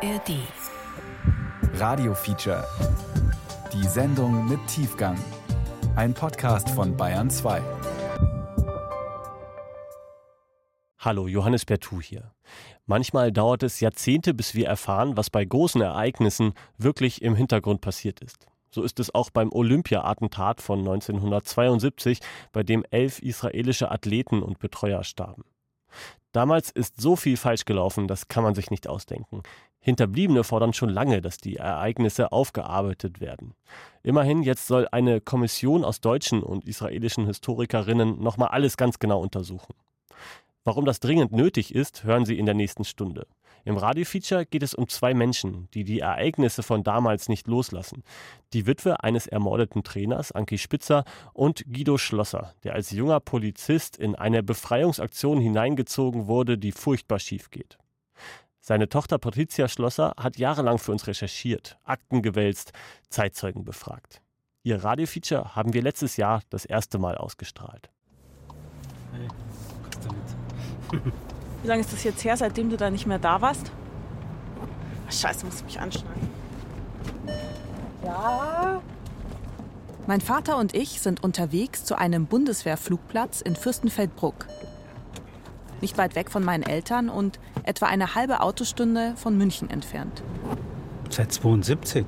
ARD. Radio Feature. Die Sendung mit Tiefgang. Ein Podcast von Bayern 2. Hallo, Johannes Bertou hier. Manchmal dauert es Jahrzehnte, bis wir erfahren, was bei großen Ereignissen wirklich im Hintergrund passiert ist. So ist es auch beim Olympia-Attentat von 1972, bei dem elf israelische Athleten und Betreuer starben. Damals ist so viel falsch gelaufen, das kann man sich nicht ausdenken. Hinterbliebene fordern schon lange, dass die Ereignisse aufgearbeitet werden. Immerhin, jetzt soll eine Kommission aus deutschen und israelischen Historikerinnen nochmal alles ganz genau untersuchen. Warum das dringend nötig ist, hören Sie in der nächsten Stunde. Im Radiofeature geht es um zwei Menschen, die die Ereignisse von damals nicht loslassen. Die Witwe eines ermordeten Trainers, Anki Spitzer, und Guido Schlosser, der als junger Polizist in eine Befreiungsaktion hineingezogen wurde, die furchtbar schief geht. Seine Tochter Patricia Schlosser hat jahrelang für uns recherchiert, Akten gewälzt, Zeitzeugen befragt. Ihr Radiofeature haben wir letztes Jahr das erste Mal ausgestrahlt. Hey, was damit? Wie lange ist das jetzt her, seitdem du da nicht mehr da warst? Ach, Scheiße, muss ich mich anschneiden. Ja. Mein Vater und ich sind unterwegs zu einem Bundeswehrflugplatz in Fürstenfeldbruck. Nicht weit weg von meinen Eltern und etwa eine halbe Autostunde von München entfernt. Seit 72.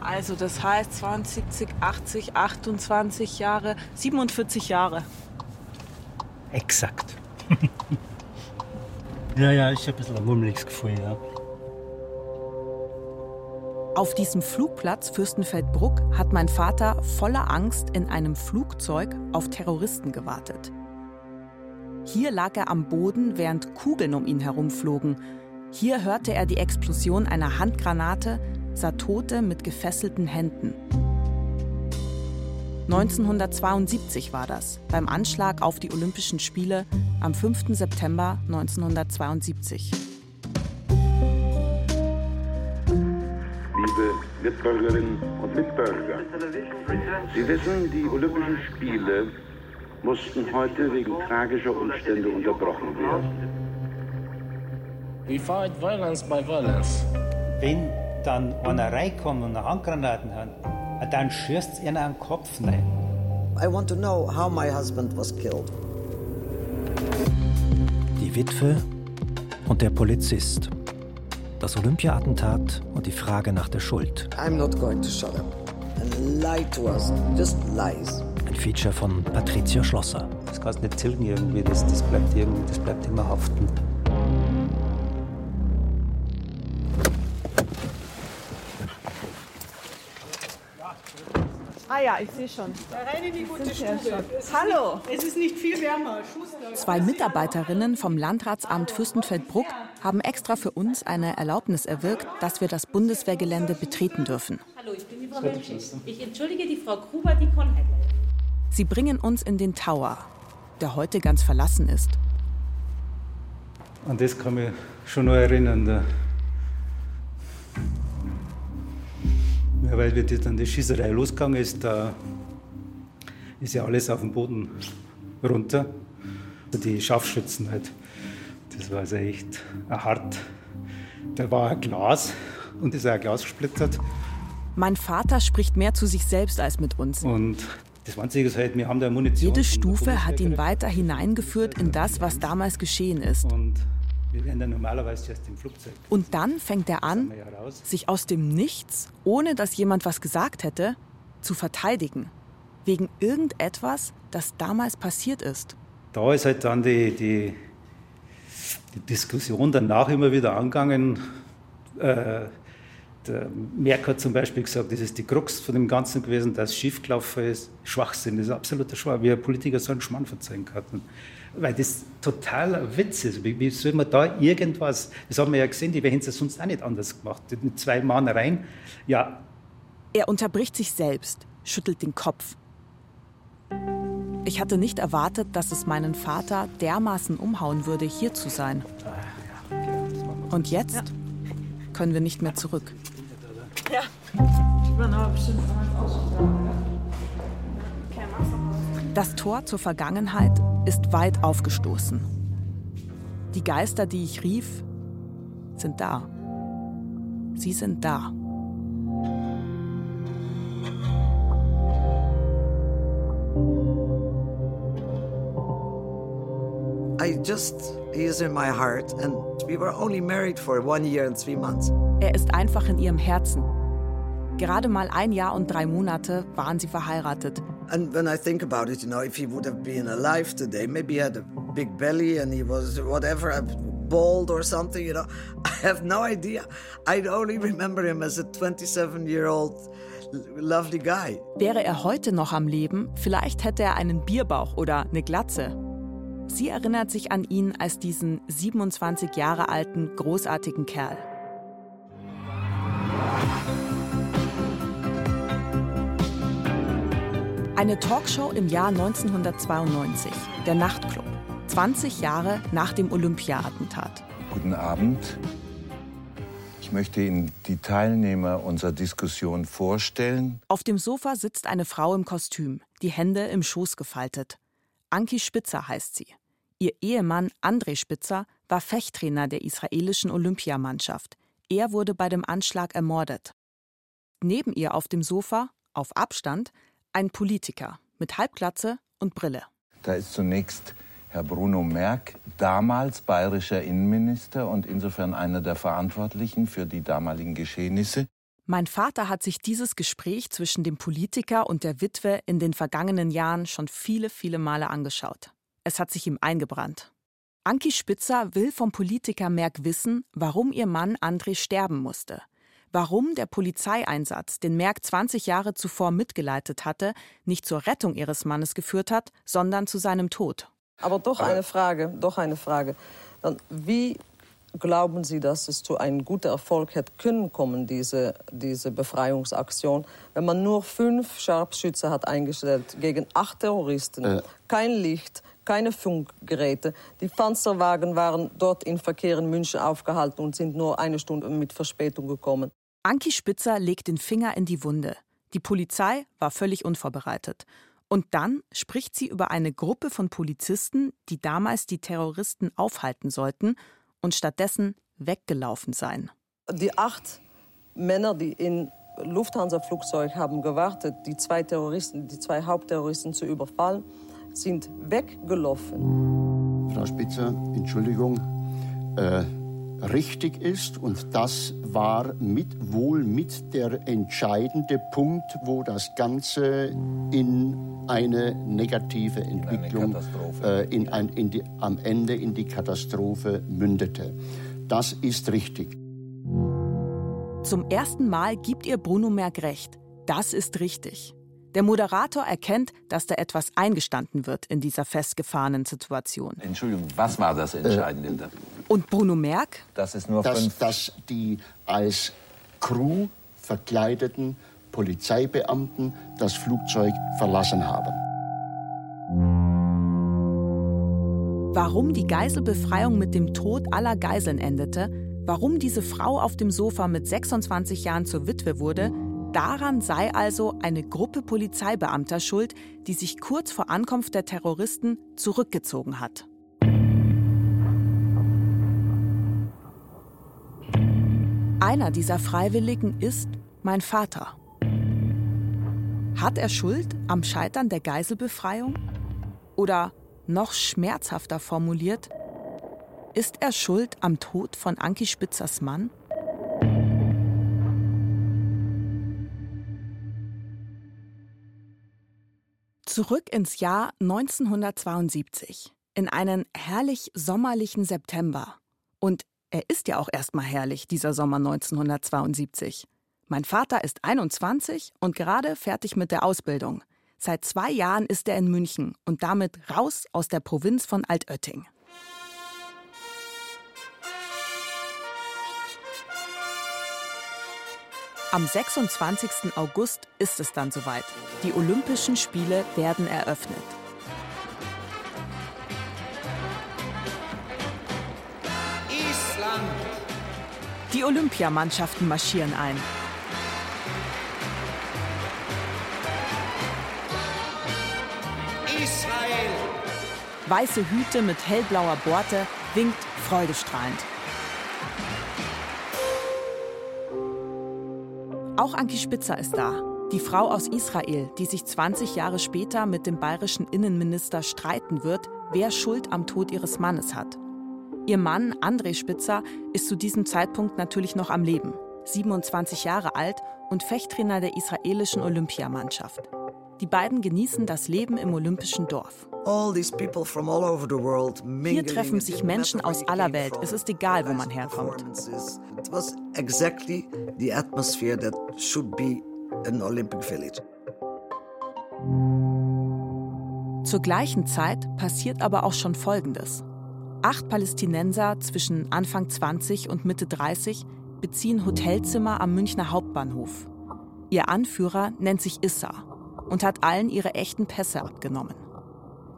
Also das heißt 20, 80, 28 Jahre, 47 Jahre. Exakt. Ja, ja, ich habe ein bisschen ein mummeliges Gefühl, ja. Auf diesem Flugplatz Fürstenfeldbruck hat mein Vater voller Angst in einem Flugzeug auf Terroristen gewartet. Hier lag er am Boden, während Kugeln um ihn herumflogen. Hier hörte er die Explosion einer Handgranate, sah Tote mit gefesselten Händen. 1972 war das, beim Anschlag auf die Olympischen Spiele am 5. September 1972. Liebe Mitbürgerinnen und Mitbürger, Sie wissen, die Olympischen Spiele mussten heute wegen tragischer Umstände unterbrochen werden. We fight violence by violence. Wenn dann einer reinkommt und Handgranaten hat, dann schießt ihnen an den Kopf rein. I want to know how my husband was killed. Die Witwe und der Polizist. Das Olympia-Attentat und die Frage nach der Schuld. I'm not going to shut up and lie to us. Just lies. Ein Feature von Patricia Schlosser. Das kannst du nicht tilgen irgendwie, das, das, bleibt irgendwie, das bleibt immer haften. Ah ja, ich sehe schon. Da rein in die gute Stube. Hallo. Nicht, es ist nicht viel wärmer. Schuster. Zwei Mitarbeiterinnen vom Landratsamt Fürstenfeldbruck haben extra für uns eine Erlaubnis erwirkt, dass wir das Bundeswehrgelände betreten dürfen. Hallo, ich bin die Frau Menschig. Ich entschuldige die Frau Gruber, die kann leider. Sie bringen uns in den Tower, der heute ganz verlassen ist. An das kann mich schon noch erinnern. Ja, weil die- dann die Schießerei losgegangen ist, da ist ja alles auf dem Boden runter. Die Scharfschützen halt. Das war also echt hart. Da war ein Glas und ist ein Glas gesplittert. Mein Vater spricht mehr zu sich selbst als mit uns. Und das Einzige ist halt, wir haben da Munition. Jede Stufe hat ihn Bundeswehr weiter hineingeführt in das, was damals geschehen ist. Und wir werden dann normalerweise erst im Flugzeug. Und dann fängt er an, Ja, sich aus dem Nichts, ohne dass jemand was gesagt hätte, zu verteidigen. Wegen irgendetwas, das damals passiert ist. Da ist halt dann die, die, die Diskussion danach immer wieder angegangen. Äh, der Merck hat zum Beispiel gesagt, das ist die Krux von dem Ganzen gewesen, dass es schiefgelaufen ist. Schwachsinn, das ist absoluter Schwachsinn. Wie ein Politiker so einen Schmarrn verzeihen kann. Weil das total ein Witz ist. Wie, wie soll man da irgendwas, das haben wir ja gesehen, die hätten es ja sonst auch nicht anders gemacht. Mit zwei Mann rein, ja, Er unterbricht sich selbst, schüttelt den Kopf. Ich hatte nicht erwartet, dass es meinen Vater dermaßen umhauen würde, hier zu sein. Und jetzt können wir nicht mehr zurück. Ja. Das Tor zur Vergangenheit ist weit aufgestoßen. Die Geister, die ich rief, sind da. Sie sind da. I just, he is in my heart and we were only married for one year and three months. Er ist einfach in ihrem Herzen. Gerade mal ein Jahr und drei Monate waren sie verheiratet. And when I think about it, you know, if he would have been alive today, maybe he had a big belly and he was whatever, bald or something, you know. I have no idea. I only remember him as a 27 year old lovely guy. Wäre er heute noch am Leben, vielleicht hätte er einen Bierbauch oder eine Glatze. Sie erinnert sich an ihn als diesen 27 Jahre alten, großartigen Kerl. Eine Talkshow im Jahr 1992, der Nachtclub, 20 Jahre nach dem Olympia-Attentat. Guten Abend. Ich möchte Ihnen die Teilnehmer unserer Diskussion vorstellen. Auf dem Sofa sitzt eine Frau im Kostüm, die Hände im Schoß gefaltet. Anki Spitzer heißt sie. Ihr Ehemann André Spitzer war Fechttrainer der israelischen Olympiamannschaft. Er wurde bei dem Anschlag ermordet. Neben ihr auf dem Sofa, auf Abstand, ein Politiker mit Halbglatze und Brille. Da ist zunächst Herr Bruno Merck, damals bayerischer Innenminister und insofern einer der Verantwortlichen für die damaligen Geschehnisse. Mein Vater hat sich dieses Gespräch zwischen dem Politiker und der Witwe in den vergangenen Jahren schon viele, viele Male angeschaut. Es hat sich ihm eingebrannt. Anki Spitzer will vom Politiker Merck wissen, warum ihr Mann André sterben musste. Warum der Polizeieinsatz, den Merck 20 Jahre zuvor mitgeleitet hatte, nicht zur Rettung ihres Mannes geführt hat, sondern zu seinem Tod. Aber doch eine Frage, doch eine Frage. Dann, wie glauben Sie, dass es zu einem guten Erfolg hätte können kommen, diese, diese Befreiungsaktion, wenn man nur fünf Scharfschütze hat eingestellt gegen acht Terroristen, äh. kein Licht, keine Funkgeräte. Die Panzerwagen waren dort in Verkehr in München aufgehalten und sind nur eine Stunde mit Verspätung gekommen. Anki Spitzer legt den Finger in die Wunde. Die Polizei war völlig unvorbereitet. Und dann spricht sie über eine Gruppe von Polizisten, die damals die Terroristen aufhalten sollten und stattdessen weggelaufen seien. Die acht Männer, die in Lufthansa-Flugzeug haben gewartet, die zwei Terroristen, die zwei Hauptterroristen zu überfallen, sind weggelaufen. Frau Spitzer, Entschuldigung, äh, richtig ist und das war mit, wohl mit der entscheidende Punkt, wo das Ganze in eine negative Entwicklung, in äh, in ein, in die, am Ende in die Katastrophe mündete. Das ist richtig. Zum ersten Mal gibt ihr Bruno Merck recht. Das ist richtig. Der Moderator erkennt, dass da etwas eingestanden wird in dieser festgefahrenen Situation. Entschuldigung, was war das Entscheidende? Äh, Und Bruno Merck? Das ist nur dass, dass die als Crew verkleideten Polizeibeamten das Flugzeug verlassen haben. Warum die Geiselbefreiung mit dem Tod aller Geiseln endete, warum diese Frau auf dem Sofa mit 26 Jahren zur Witwe wurde, Daran sei also eine Gruppe Polizeibeamter schuld, die sich kurz vor Ankunft der Terroristen zurückgezogen hat. Einer dieser Freiwilligen ist mein Vater. Hat er Schuld am Scheitern der Geiselbefreiung? Oder noch schmerzhafter formuliert, ist er schuld am Tod von Anki Spitzers Mann? Zurück ins Jahr 1972, in einen herrlich sommerlichen September. Und er ist ja auch erstmal herrlich, dieser Sommer 1972. Mein Vater ist 21 und gerade fertig mit der Ausbildung. Seit zwei Jahren ist er in München und damit raus aus der Provinz von Altötting. Am 26. August ist es dann soweit. Die Olympischen Spiele werden eröffnet. Die Olympiamannschaften marschieren ein. Israel. Weiße Hüte mit hellblauer Borte winkt freudestrahlend. Auch Anki Spitzer ist da, die Frau aus Israel, die sich 20 Jahre später mit dem bayerischen Innenminister streiten wird, wer Schuld am Tod ihres Mannes hat. Ihr Mann, André Spitzer, ist zu diesem Zeitpunkt natürlich noch am Leben, 27 Jahre alt und Fechttrainer der israelischen Olympiamannschaft. Die beiden genießen das Leben im olympischen Dorf. Hier treffen sich Menschen aus aller Welt. Es ist egal, wo man herkommt. It was exactly the atmosphere that should be an Olympic village. Zur gleichen Zeit passiert aber auch schon Folgendes. Acht Palästinenser zwischen Anfang 20 und Mitte 30 beziehen Hotelzimmer am Münchner Hauptbahnhof. Ihr Anführer nennt sich Issa und hat allen ihre echten Pässe abgenommen.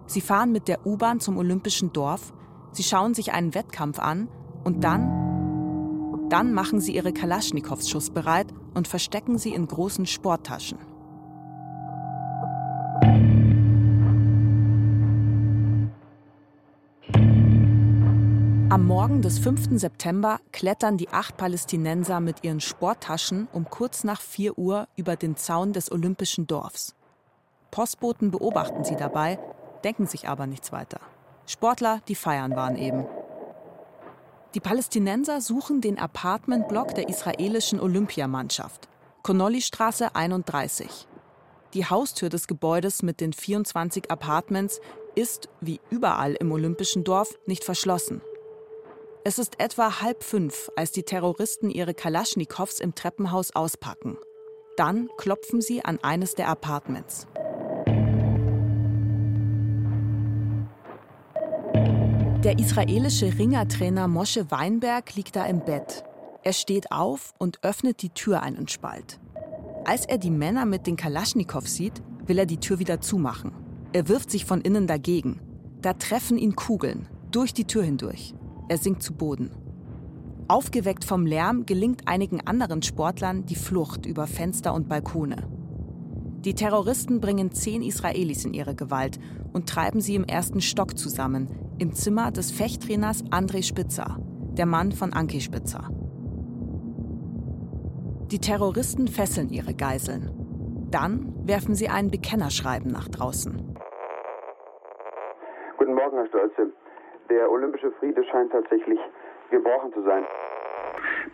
Sie fahren mit der U-Bahn zum Olympischen Dorf, sie schauen sich einen Wettkampf an und dann, dann machen sie ihre Kalaschnikows schussbereit und verstecken sie in großen Sporttaschen. Am Morgen des 5. September klettern die acht Palästinenser mit ihren Sporttaschen um kurz nach 4 Uhr über den Zaun des Olympischen Dorfs. Postboten beobachten sie dabei, denken sich aber nichts weiter. Sportler, die feiern waren eben. Die Palästinenser suchen den Apartmentblock der israelischen Olympiamannschaft, Konolly-Straße 31. Die Haustür des Gebäudes mit den 24 Apartments ist, wie überall im Olympischen Dorf, nicht verschlossen. Es ist etwa halb fünf, als die Terroristen ihre Kalaschnikows im Treppenhaus auspacken. Dann klopfen sie an eines der Apartments. Der israelische Ringertrainer Mosche Weinberg liegt da im Bett. Er steht auf und öffnet die Tür einen Spalt. Als er die Männer mit den Kalaschnikows sieht, will er die Tür wieder zumachen. Er wirft sich von innen dagegen. Da treffen ihn Kugeln, durch die Tür hindurch. Er sinkt zu Boden. Aufgeweckt vom Lärm gelingt einigen anderen Sportlern die Flucht über Fenster und Balkone. Die Terroristen bringen zehn Israelis in ihre Gewalt und treiben sie im ersten Stock zusammen, im Zimmer des Fechttrainers André Spitzer, der Mann von Anki Spitzer. Die Terroristen fesseln ihre Geiseln. Dann werfen sie ein Bekennerschreiben nach draußen. Guten Morgen, Herr Stolze. Der olympische Friede scheint tatsächlich gebrochen zu sein.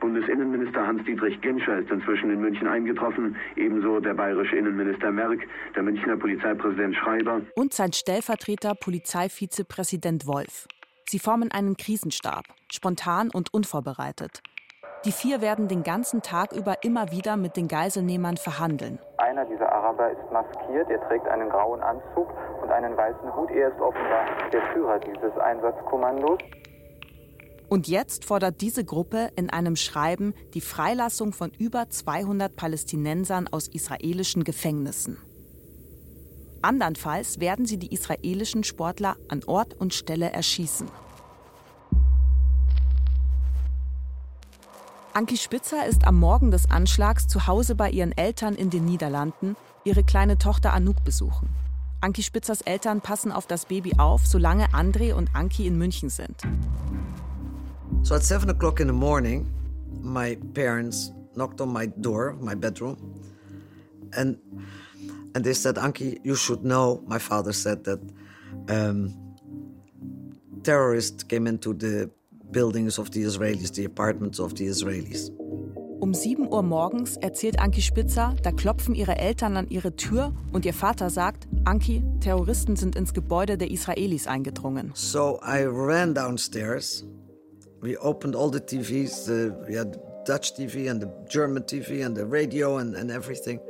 Bundesinnenminister Hans-Dietrich Genscher ist inzwischen in München eingetroffen, ebenso der bayerische Innenminister Merck, der Münchner Polizeipräsident Schreiber und sein Stellvertreter Polizeivizepräsident Wolf. Sie formen einen Krisenstab, spontan und unvorbereitet. Die vier werden den ganzen Tag über immer wieder mit den Geiselnehmern verhandeln. Einer dieser Araber ist maskiert, er trägt einen grauen Anzug und einen weißen Hut. Er ist offenbar der Führer dieses Einsatzkommandos. Und jetzt fordert diese Gruppe in einem Schreiben die Freilassung von über 200 Palästinensern aus israelischen Gefängnissen. Andernfalls werden sie die israelischen Sportler an Ort und Stelle erschießen. Anki Spitzer ist am Morgen des Anschlags zu Hause bei ihren Eltern in den Niederlanden, ihre kleine Tochter Anouk besuchen. Anki Spitzers Eltern passen auf das Baby auf, solange André und Anki in München sind. So at seven o'clock in the morning, my parents knocked on my door, my bedroom, and and they said, "Anki, you should know." My father said that um, terrorists came into the buildings of the Israelis, the apartments of the Israelis. Um 7 Uhr morgens erzählt Anki Spitzer, da klopfen ihre Eltern an ihre Tür und ihr Vater sagt, Anki, Terroristen sind ins Gebäude der Israelis eingedrungen. So I ran downstairs. We opened all the TVs. The, we had Dutch TV and the German TV and the radio and, and everything.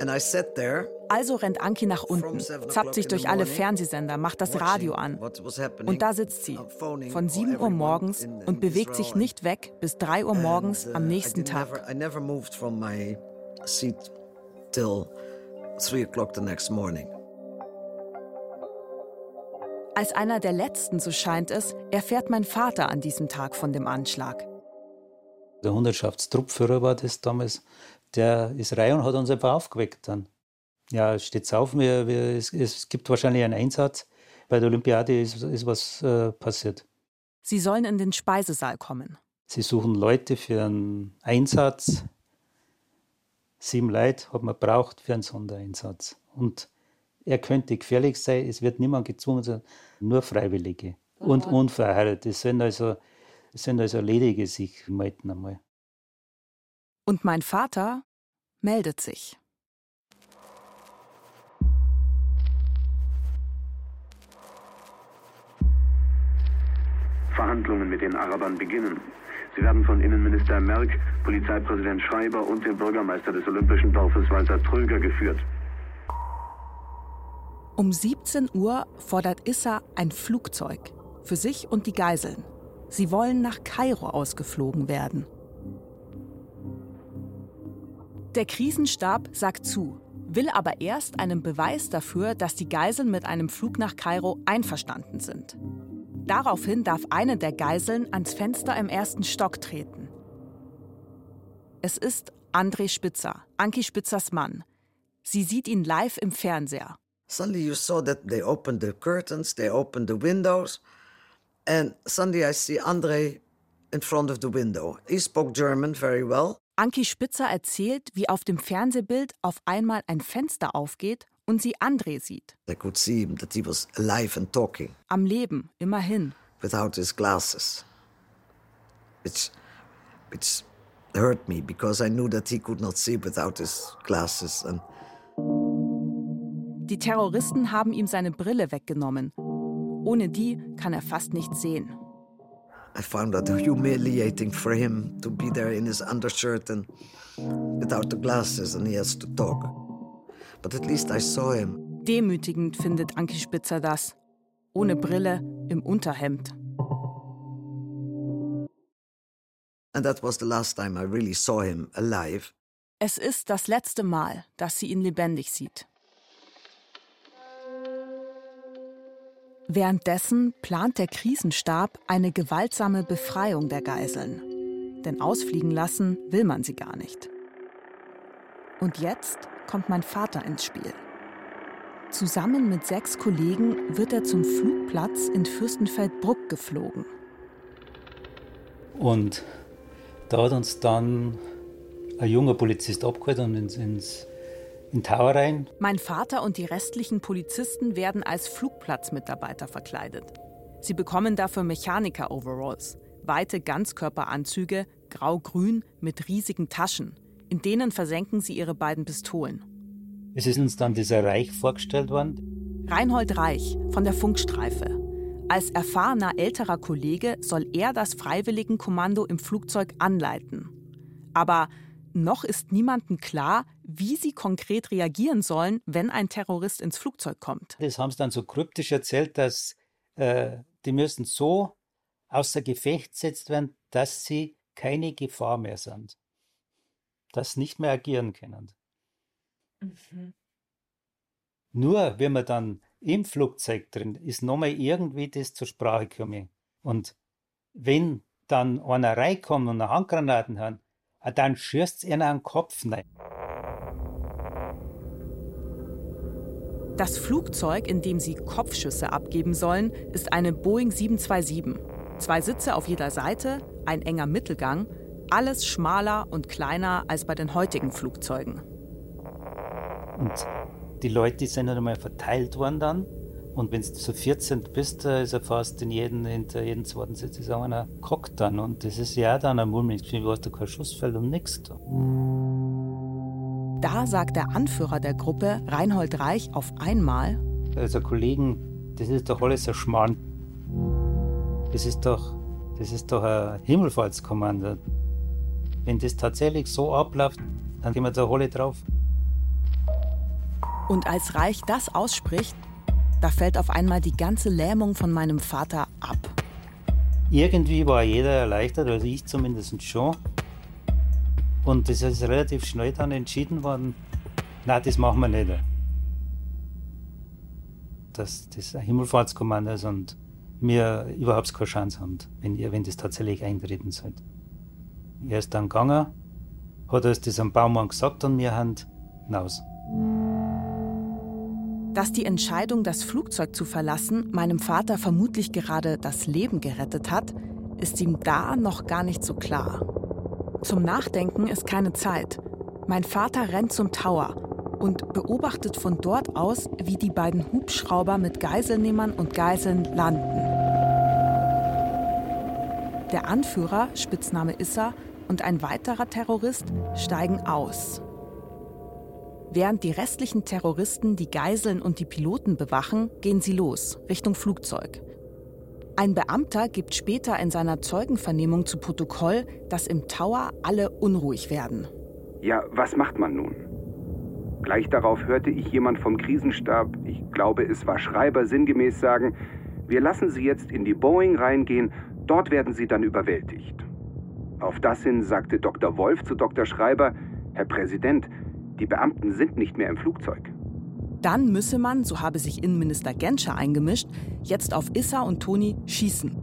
And I sat there also rennt Anki nach unten, zappt sich durch alle Fernsehsender, macht das Radio an. Und da sitzt sie, von 7 Uhr morgens und bewegt sich nicht weg bis 3 Uhr morgens am uh, nächsten Tag. Als einer der letzten, so scheint es, erfährt mein Vater an diesem Tag von dem Anschlag. Der Hundertschaftstruppführer war das damals. Der ist rein und hat uns einfach aufgeweckt dann. Ja, steht's auf. Wir, wir, es, es, gibt wahrscheinlich einen Einsatz. Bei der Olympiade ist, ist was äh, passiert. Sie sollen in den Speisesaal kommen. Sie suchen Leute für einen Einsatz. Sieben Leute hat man braucht für einen Sondereinsatz. Und er könnte gefährlich sein, es wird niemand gezwungen, sondern nur Freiwillige und Unverheiratete. Es sind also, es sind also Ledige sich melden einmal. Und mein Vater meldet sich. Verhandlungen mit den Arabern beginnen. Sie werden von Innenminister Merck, Polizeipräsident Schreiber und dem Bürgermeister des Olympischen Dorfes Walter Tröger geführt. Um 17 Uhr fordert Issa ein Flugzeug für sich und die Geiseln. Sie wollen nach Kairo ausgeflogen werden. Der Krisenstab sagt zu, will aber erst einen Beweis dafür, dass die Geiseln mit einem Flug nach Kairo einverstanden sind. Daraufhin darf eine der Geiseln ans Fenster im ersten Stock treten. Es ist André Spitzer, Anki Spitzers Mann. Sie sieht ihn live im Fernseher. Suddenly you saw that they opened the curtains, they opened the windows, and suddenly I see André in front of the window. He spoke German very well. Anki Spitzer erzählt, wie auf dem Fernsehbild auf einmal ein Fenster aufgeht und sie André sieht. I could see him that he was alive and talking Am Leben, immerhin. without his glasses. Which, which hurt me because I knew that he could not see without his glasses. And Die Terroristen haben ihm seine Brille weggenommen. Ohne die kann er fast nichts sehen. I found that humiliating for him to be there in his undershirt and without the glasses and he has to talk. But at least I saw him. Demütigend findet Anki Spitzer das. Ohne Brille, im Unterhemd. And that was the last time I really saw him alive. Es ist das letzte Mal, dass sie ihn lebendig sieht. Währenddessen plant der Krisenstab eine gewaltsame Befreiung der Geiseln. Denn ausfliegen lassen will man sie gar nicht. Und jetzt kommt mein Vater ins Spiel. Zusammen mit sechs Kollegen wird er zum Flugplatz in Fürstenfeldbruck geflogen. Und da hat uns dann ein junger Polizist abgeholt und ins, ins in Tower rein. Mein Vater und die restlichen Polizisten werden als Flugplatzmitarbeiter verkleidet. Sie bekommen dafür Mechaniker-Overalls, weite Ganzkörperanzüge, grau-grün mit riesigen Taschen. In denen versenken sie ihre beiden Pistolen. Es ist uns dann dieser Reich vorgestellt worden. Reinhold Reich von der Funkstreife. Als erfahrener älterer Kollege soll er das Freiwilligenkommando im Flugzeug anleiten. Aber noch ist niemandem klar, wie sie konkret reagieren sollen, wenn ein Terrorist ins Flugzeug kommt. Das haben sie dann so kryptisch erzählt, dass äh, die müssen so außer Gefecht gesetzt werden, dass sie keine Gefahr mehr sind. Sie nicht mehr agieren können. Mhm. Nur wenn man dann im Flugzeug drin ist, nochmal irgendwie das zur Sprache gekommen. Und wenn dann einer reinkommt und eine Handgranaten hat, ah, dann schießt es an den Kopf rein. Das Flugzeug, in dem sie Kopfschüsse abgeben sollen, ist eine Boeing 727. Zwei Sitze auf jeder Seite, ein enger Mittelgang, alles schmaler und kleiner als bei den heutigen Flugzeugen. Und die Leute die sind dann einmal verteilt worden dann. Und wenn du zu 14 bist, da ist er fast in jeden, hinter jedem zweiten Sitz ist auch einer gehockt dann. Und das ist ja dann ein mulmiges Gefühl, du hast da kein Schussfeld und nichts. Da. Da sagt der Anführer der Gruppe, Reinhold Reich, auf einmal: Also Kollegen, das ist doch alles ein Schmarrn. Das ist doch, das ist doch ein Himmelfahrtskommando. Wenn das tatsächlich so abläuft, dann gehen wir da alle drauf. Und als Reich das ausspricht, da fällt auf einmal die ganze Lähmung von meinem Vater ab. Irgendwie war jeder erleichtert, also ich zumindest schon. Und das ist relativ schnell dann entschieden worden, nein, das machen wir nicht. Dass das ein Himmelfahrtskommando ist und wir überhaupt keine Chance haben, wenn, ihr, wenn das tatsächlich eintreten sollte. Er ist dann gegangen, hat das am Baumann gesagt und wir haben hinaus. Dass die Entscheidung, das Flugzeug zu verlassen, meinem Vater vermutlich gerade das Leben gerettet hat, ist ihm da noch gar nicht so klar. Zum Nachdenken ist keine Zeit. Mein Vater rennt zum Tower und beobachtet von dort aus, wie die beiden Hubschrauber mit Geiselnehmern und Geiseln landen. Der Anführer, Spitzname Issa, und ein weiterer Terrorist steigen aus. Während die restlichen Terroristen die Geiseln und die Piloten bewachen, gehen sie los, Richtung Flugzeug. Ein Beamter gibt später in seiner Zeugenvernehmung zu Protokoll, dass im Tower alle unruhig werden. Ja, was macht man nun? Gleich darauf hörte ich jemand vom Krisenstab, ich glaube es war Schreiber, sinngemäß sagen, wir lassen Sie jetzt in die Boeing reingehen, dort werden Sie dann überwältigt. Auf das hin sagte Dr. Wolf zu Dr. Schreiber, Herr Präsident, die Beamten sind nicht mehr im Flugzeug. Dann müsse man, so habe sich Innenminister Genscher eingemischt, jetzt auf Issa und Toni schießen.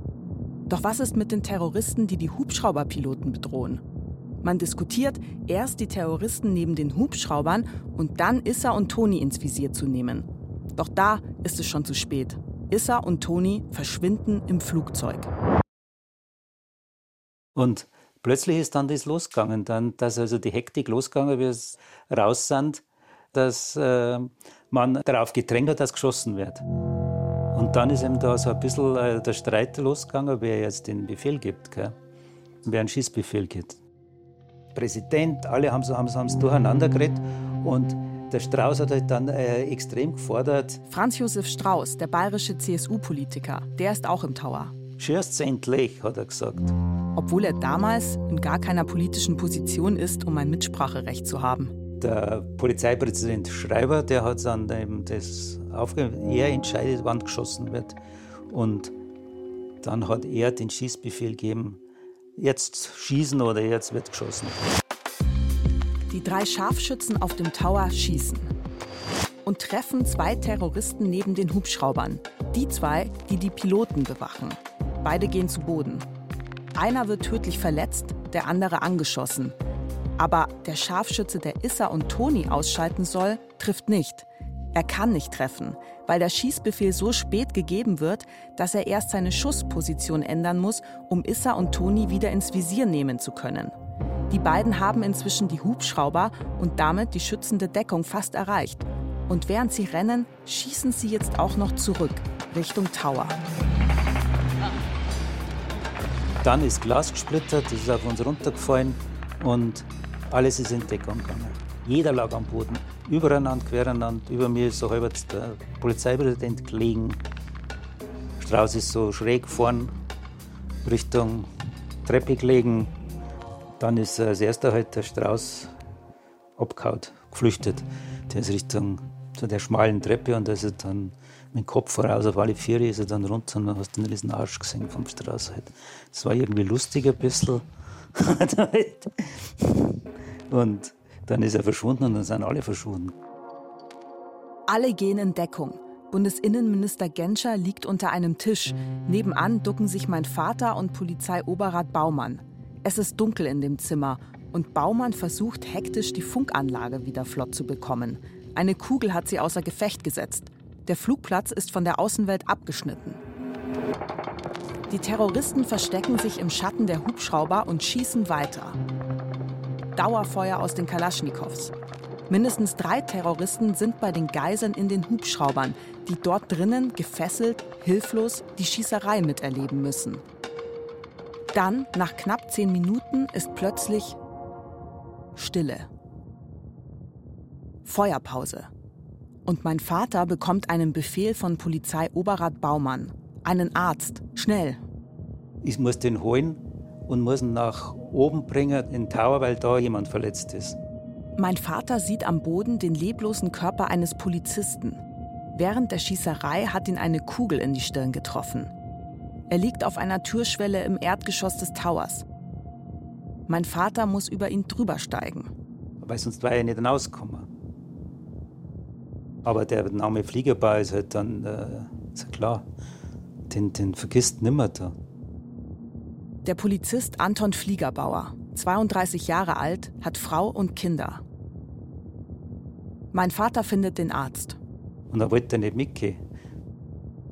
Doch was ist mit den Terroristen, die die Hubschrauberpiloten bedrohen? Man diskutiert, erst die Terroristen neben den Hubschraubern und dann Issa und Toni ins Visier zu nehmen. Doch da ist es schon zu spät. Issa und Toni verschwinden im Flugzeug. Und plötzlich ist dann das losgegangen, dann, dass also die Hektik losgegangen, wie es raus sind, dass äh, man darauf gedrängt hat, dass geschossen wird. Und dann ist eben da so ein bisschen äh, der Streit losgegangen, wer jetzt den Befehl gibt, gell? wer einen Schießbefehl gibt. Präsident, alle haben es haben durcheinander geredet und der Strauß hat halt dann äh, extrem gefordert. Franz Josef Strauß, der bayerische CSU-Politiker, der ist auch im Tower. Schießt endlich, hat er gesagt. Obwohl er damals in gar keiner politischen Position ist, um ein Mitspracherecht zu haben. Der Polizeipräsident Schreiber, der hat dann eben das aufgegeben. Er entscheidet, wann geschossen wird. Und dann hat er den Schießbefehl gegeben, jetzt schießen oder jetzt wird geschossen. Die drei Scharfschützen auf dem Tower schießen und treffen zwei Terroristen neben den Hubschraubern. Die zwei, die die Piloten bewachen. Beide gehen zu Boden. Einer wird tödlich verletzt, der andere angeschossen. Aber der Scharfschütze, der Issa und Toni ausschalten soll, trifft nicht. Er kann nicht treffen, weil der Schießbefehl so spät gegeben wird, dass er erst seine Schussposition ändern muss, um Issa und Toni wieder ins Visier nehmen zu können. Die beiden haben inzwischen die Hubschrauber und damit die schützende Deckung fast erreicht. Und während sie rennen, schießen sie jetzt auch noch zurück, Richtung Tower. Dann ist Glas gesplittert, das ist auf uns runtergefallen und alles ist in Deckung gegangen. Jeder lag am Boden, übereinander, quereinander. Über mir ist so halb der Polizeipräsident gelegen. Strauß ist so schräg vorn Richtung Treppe gelegen. Dann ist als erster halt der Strauß abgehauen, geflüchtet. Der ist Richtung zu der schmalen Treppe und da ist er dann mit Kopf voraus auf alle Viere ist er dann runter und dann hast du den riesen Arsch gesehen vom Straße. Halt. Das war irgendwie lustig ein bisschen. und dann ist er verschwunden und dann sind alle verschwunden. Alle gehen in Deckung. Bundesinnenminister Genscher liegt unter einem Tisch. Nebenan ducken sich mein Vater und Polizeioberrat Baumann. Es ist dunkel in dem Zimmer und Baumann versucht hektisch, die Funkanlage wieder flott zu bekommen. Eine Kugel hat sie außer Gefecht gesetzt. Der Flugplatz ist von der Außenwelt abgeschnitten. Die Terroristen verstecken sich im Schatten der Hubschrauber und schießen weiter. Dauerfeuer aus den Kalaschnikows. Mindestens drei Terroristen sind bei den Geiseln in den Hubschraubern, die dort drinnen gefesselt, hilflos die Schießerei miterleben müssen. Dann, nach knapp zehn Minuten, ist plötzlich Stille. Feuerpause. Und mein Vater bekommt einen Befehl von Polizeioberrat Baumann. Einen Arzt. Schnell. Ich muss den holen und muss ihn nach oben bringen in den Tower, weil da jemand verletzt ist. Mein Vater sieht am Boden den leblosen Körper eines Polizisten. Während der Schießerei hat ihn eine Kugel in die Stirn getroffen. Er liegt auf einer Türschwelle im Erdgeschoss des Towers. Mein Vater muss über ihn drüber steigen. Weil sonst war er nicht hinausgekommen. Aber der Name Fliegerball ist halt dann, äh, ist ja klar, den, den vergisst nimmer da. Der Polizist Anton Fliegerbauer, 32 Jahre alt, hat Frau und Kinder. Mein Vater findet den Arzt. Und er wollte nicht mitgehen.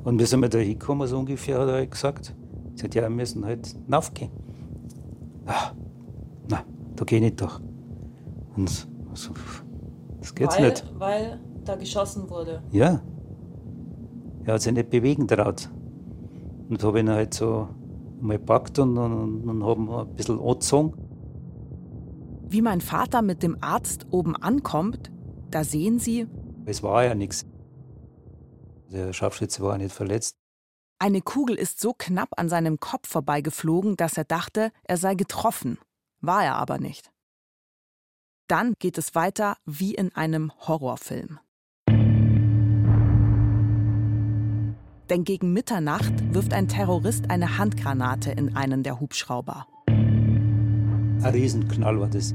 Und wie sind wir da hingekommen, so ungefähr, hat er halt gesagt. Er sagt, ja, wir müssen halt raufgehen. Ah, na, da gehe ich nicht durch. Und Also, das geht's weil, nicht. Weil da geschossen wurde. Ja. Er hat sich nicht bewegen traut. Und habe ihn halt so mal gepackt und, und, und habe ihn ein bisschen angezogen. Wie mein Vater mit dem Arzt oben ankommt, da sehen sie, Es war ja nichts. Der Scharfschütze war nicht verletzt. eine Kugel ist so knapp an seinem Kopf vorbeigeflogen, dass er dachte, er sei getroffen. War er aber nicht. Dann geht es weiter wie in einem Horrorfilm. Denn gegen Mitternacht wirft ein Terrorist eine Handgranate in einen der Hubschrauber. Ein Riesenknall war das.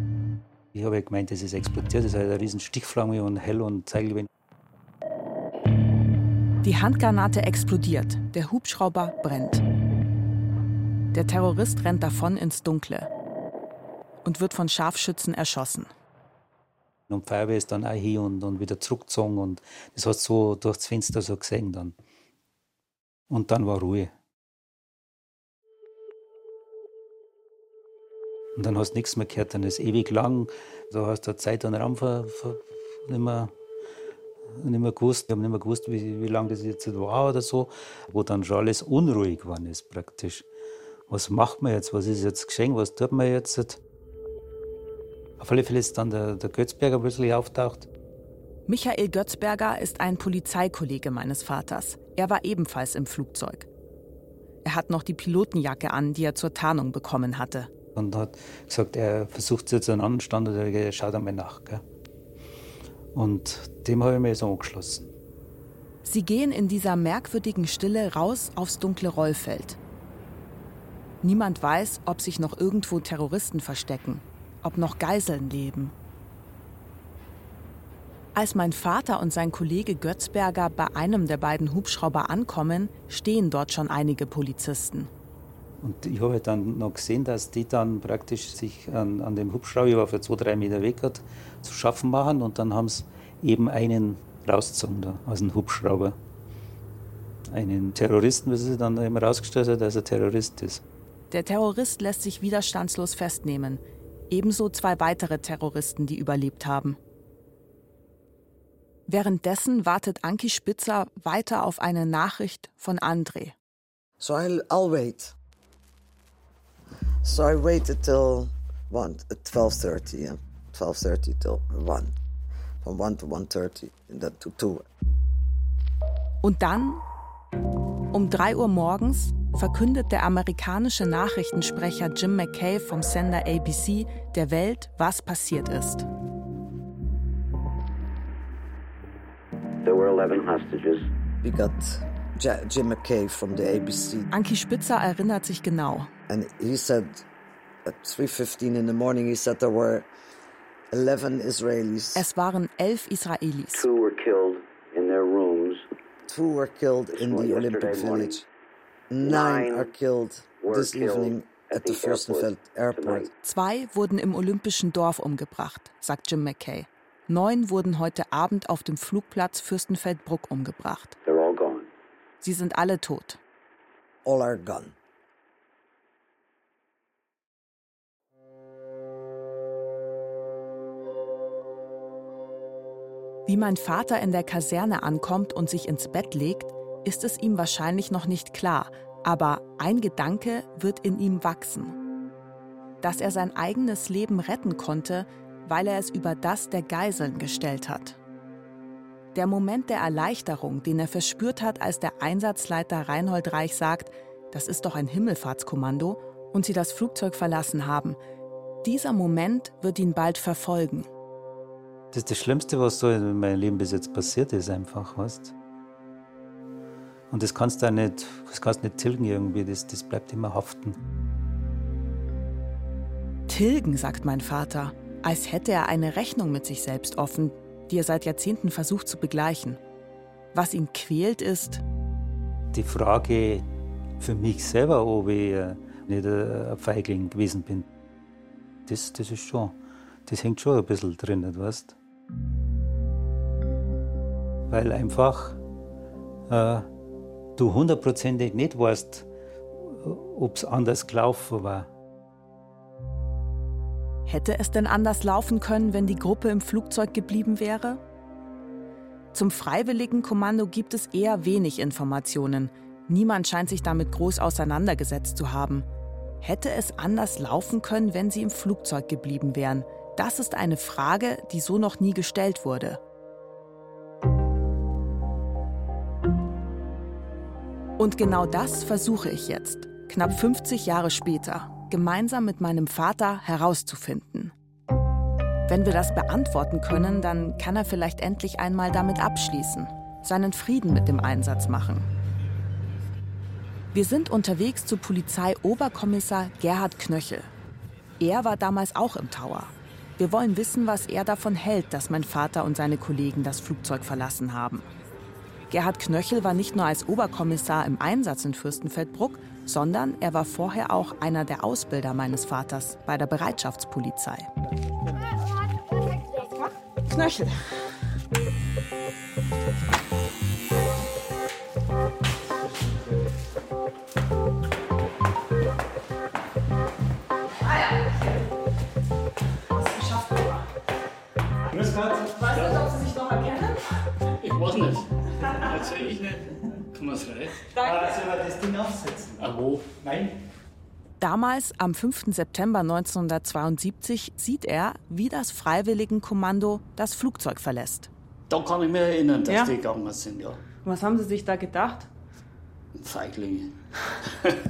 Ich habe gemeint, das ist explodiert. Das ist eine riesen Stichflamme und hell und Zeigelwind. Die Handgranate explodiert, der Hubschrauber brennt. Der Terrorist rennt davon ins Dunkle und wird von Scharfschützen erschossen. Und Feuerwehr ist dann auch hier und, und wieder zurückgezogen. Und das hast du so durchs Fenster so gesehen dann. Und dann war Ruhe. Und dann hast du nichts mehr gehört, dann ist ewig lang. Da hast du Zeit und Raum ver, ver, nicht, mehr, nicht mehr gewusst. Ich habe nicht mehr gewusst, wie, wie lange das jetzt war oder so. Wo dann schon alles unruhig geworden ist praktisch. Was macht man jetzt? Was ist jetzt geschehen? Was tut man jetzt? Auf alle Fälle ist dann der, der Götzberger plötzlich auftaucht. Michael Götzberger ist ein Polizeikollege meines Vaters. Er war ebenfalls im Flugzeug. Er hat noch die Pilotenjacke an, die er zur Tarnung bekommen hatte. Und hat gesagt, er versucht jetzt einen anderen Standort, er schaut einmal nach. Gell? Und dem habe ich mir so angeschlossen. Sie gehen in dieser merkwürdigen Stille raus aufs dunkle Rollfeld. Niemand weiß, ob sich noch irgendwo Terroristen verstecken, ob noch Geiseln leben. Als mein Vater und sein Kollege Götzberger bei einem der beiden Hubschrauber ankommen, stehen dort schon einige Polizisten. Und ich habe dann noch gesehen, dass die dann praktisch sich an, an dem Hubschrauber, ich war für zwei, drei Meter weg, hat, zu schaffen machen. Und dann haben sie eben einen rausgezogen da, aus dem Hubschrauber. Einen Terroristen, wie sie dann immer rausgestellt hat, dass er Terrorist ist. Der Terrorist lässt sich widerstandslos festnehmen. Ebenso zwei weitere Terroristen, die überlebt haben. Währenddessen wartet Anki Spitzer weiter auf eine Nachricht von André. So I'll, I'll wait. So I waited till one, twelve thirty, yeah, twelve thirty till one, from one to one thirty, and then to two. Und dann, um 3 Uhr morgens, verkündet der amerikanische Nachrichtensprecher Jim McKay vom Sender ABC der Welt, was passiert ist. There were 11 hostages. We got J- Jim McKay from the ABC, Anki Spitzer erinnert sich genau. and he said at 3:15 in the morning, he said there were 11 Israelis. Es waren elf Israelis. Two were killed in their rooms. Two were killed in the Olympic. Village. Nine Nine are killed this killed evening at the Fürstenfeld airport airport. Zwei wurden im Olympischen Dorf umgebracht, sagt Jim McKay. Neun wurden heute Abend auf dem Flugplatz Fürstenfeldbruck umgebracht. They're all gone. Sie sind alle tot. All are gone. Wie mein Vater in der Kaserne ankommt und sich ins Bett legt, ist es ihm wahrscheinlich noch nicht klar, aber ein Gedanke wird in ihm wachsen. Dass er sein eigenes Leben retten konnte, weil er es über das der Geiseln gestellt hat. Der Moment der Erleichterung, den er verspürt hat, als der Einsatzleiter Reinhold Reich sagt, das ist doch ein Himmelfahrtskommando, und sie das Flugzeug verlassen haben, dieser Moment wird ihn bald verfolgen. Das ist das Schlimmste, was so in meinem Leben bis jetzt passiert ist, einfach, weißt Und das kannst du auch nicht, das kannst nicht tilgen irgendwie, das, das bleibt immer haften. Tilgen, sagt mein Vater, als hätte er eine Rechnung mit sich selbst offen, die er seit Jahrzehnten versucht zu begleichen. Was ihn quält, ist, Die Frage für mich selber, ob ich äh, nicht ein Feigling gewesen bin, das, das ist schon, das hängt schon ein bisschen drin, nicht, weißt Weil einfach äh, du hundertprozentig nicht weißt, ob es anders gelaufen war. Hätte es denn anders laufen können, wenn die Gruppe im Flugzeug geblieben wäre? Zum Freiwilligenkommando gibt es eher wenig Informationen. Niemand scheint sich damit groß auseinandergesetzt zu haben. Hätte es anders laufen können, wenn sie im Flugzeug geblieben wären? Das ist eine Frage, die so noch nie gestellt wurde. Und genau das versuche ich jetzt, knapp 50 Jahre später, gemeinsam mit meinem Vater herauszufinden. Wenn wir das beantworten können, dann kann er vielleicht endlich einmal damit abschließen, seinen Frieden mit dem Einsatz machen. Wir sind unterwegs zu Polizeioberkommissar Gerhard Knöchel. Er war damals auch im Tower. Wir wollen wissen, was er davon hält, dass mein Vater und seine Kollegen das Flugzeug verlassen haben. Gerhard Knöchel war nicht nur als Oberkommissar im Einsatz in Fürstenfeldbruck, sondern er war vorher auch einer der Ausbilder meines Vaters bei der Bereitschaftspolizei. Knöchel. Grüß Gott. Weißt du, ob Sie sich noch erkennen? Ich weiß nicht. Also ich nicht. Es rein? Danke. soll man das Ding aufsetzen? Ah, wo? Nein. Damals, am 5. September 1972, sieht er, wie das Freiwilligenkommando das Flugzeug verlässt. Da kann ich mich erinnern, dass Ja? die gegangen sind, ja. Was haben Sie sich da gedacht? Feiglinge.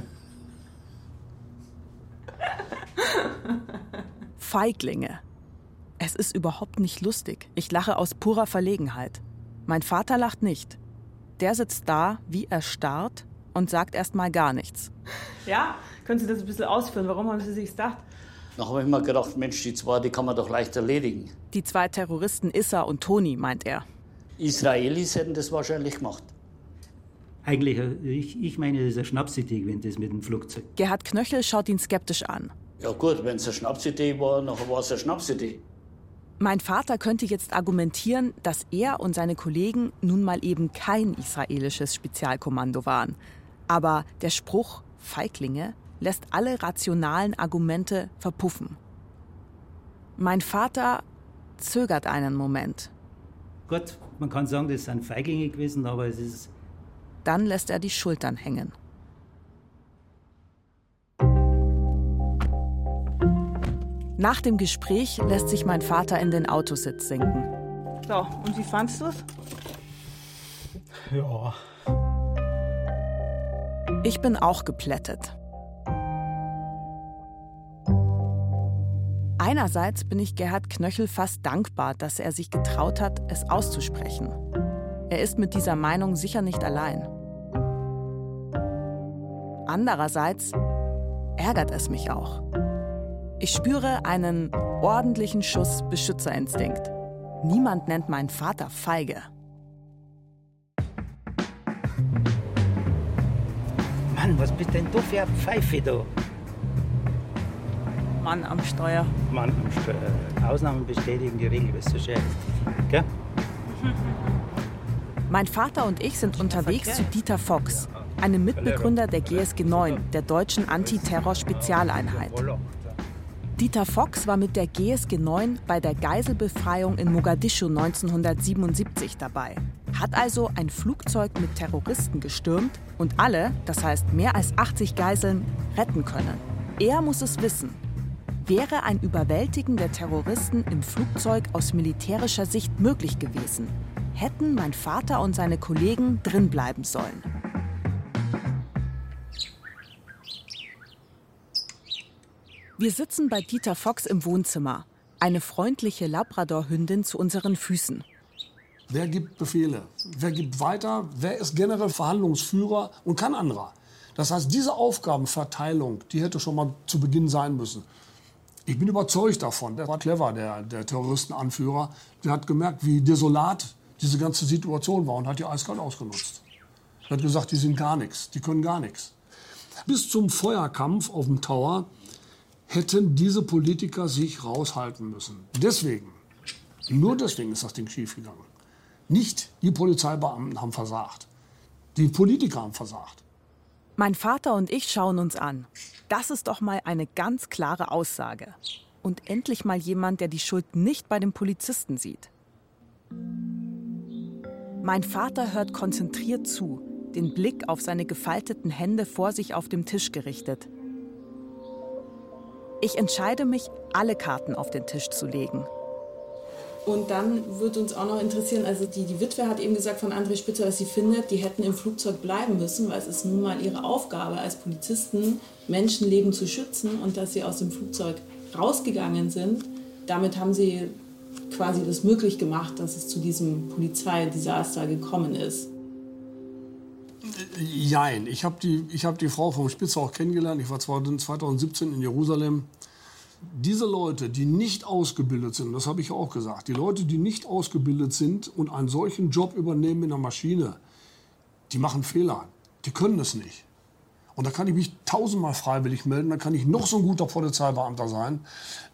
Feiglinge. Es ist überhaupt nicht lustig. Ich lache aus purer Verlegenheit. Mein Vater lacht nicht. Der sitzt da, wie erstarrt, und sagt erst mal gar nichts. Ja, können Sie das ein bisschen ausführen? Warum haben Sie sich gedacht? Da habe ich mir gedacht, Mensch, die zwei, die kann man doch leicht erledigen. Die zwei Terroristen Issa und Toni, meint er. Israelis hätten das wahrscheinlich gemacht. Eigentlich, äh, ich, ich meine, das ist eine Schnapsidee gewesen, das mit dem Flugzeug. Gerhard Knöchel schaut ihn skeptisch an. Ja gut, wenn es eine Schnapsidee war, nachher war es eine Schnapsidee. Mein Vater könnte jetzt argumentieren, dass er und seine Kollegen nun mal eben kein israelisches Spezialkommando waren. Aber der Spruch Feiglinge lässt alle rationalen Argumente verpuffen. Mein Vater zögert einen Moment. Gut, man kann sagen, das sind Feiglinge gewesen, aber es ist Dann lässt er die Schultern hängen. Nach dem Gespräch lässt sich mein Vater in den Autositz sinken. So, und wie fandst du es? Ja. Ich bin auch geplättet. Einerseits bin ich Gerhard Knöchel fast dankbar, dass er sich getraut hat, es auszusprechen. Er ist mit dieser Meinung sicher nicht allein. Andererseits ärgert es mich auch. Ich spüre einen ordentlichen Schuss Beschützerinstinkt. Niemand nennt meinen Vater feige. Mann, was bist denn du für eine Pfeife da? Mann am Steuer. Mann, äh, Ausnahmen bestätigen die Regel, bist du schön. Gell? Mein Vater und ich sind unterwegs zu Dieter Fox, einem Mitbegründer der GSG 9, der deutschen Antiterror-Spezialeinheit. Dieter Fox war mit der GSG 9 bei der Geiselbefreiung in Mogadischu 1977 dabei, hat also ein Flugzeug mit Terroristen gestürmt und alle, das heißt mehr als 80 Geiseln, retten können. Er muss es wissen. Wäre ein Überwältigen der Terroristen im Flugzeug aus militärischer Sicht möglich gewesen, hätten mein Vater und seine Kollegen drinbleiben sollen. Wir sitzen bei Dieter Fox im Wohnzimmer. Eine freundliche Labrador-Hündin zu unseren Füßen. Wer gibt Befehle? Wer gibt weiter? Wer ist generell Verhandlungsführer und kein anderer? Das heißt, diese Aufgabenverteilung, die hätte schon mal zu Beginn sein müssen. Ich bin überzeugt davon. Der war clever, der, der Terroristenanführer. Der hat gemerkt, wie desolat diese ganze Situation war und hat die eiskalt ausgenutzt. Er hat gesagt, die sind gar nichts, die können gar nichts. Bis zum Feuerkampf auf dem Tower hätten diese Politiker sich raushalten müssen. Deswegen, nur deswegen ist das Ding schiefgegangen. Nicht die Polizeibeamten haben versagt. Die Politiker haben versagt. Mein Vater und ich schauen uns an. Das ist doch mal eine ganz klare Aussage. Und endlich mal jemand, der die Schuld nicht bei dem Polizisten sieht. Mein Vater hört konzentriert zu, den Blick auf seine gefalteten Hände vor sich auf dem Tisch gerichtet. Ich entscheide mich, alle Karten auf den Tisch zu legen. Und dann wird uns auch noch interessieren, also die, die Witwe hat eben gesagt von André Spitzer, dass sie findet, die hätten im Flugzeug bleiben müssen, weil es ist nun mal ihre Aufgabe als Polizisten, Menschenleben zu schützen und dass sie aus dem Flugzeug rausgegangen sind. Damit haben sie quasi das möglich gemacht, dass es zu diesem Polizeidesaster gekommen ist. Jein, ich habe die, hab die Frau vom Spitzer auch kennengelernt. Ich war 2017 in Jerusalem diese Leute, die nicht ausgebildet sind, das habe ich auch gesagt, die Leute, die nicht ausgebildet sind und einen solchen Job übernehmen in der Maschine, die machen Fehler. Die können es nicht. Und da kann ich mich tausendmal freiwillig melden, da kann ich noch so ein guter Polizeibeamter sein.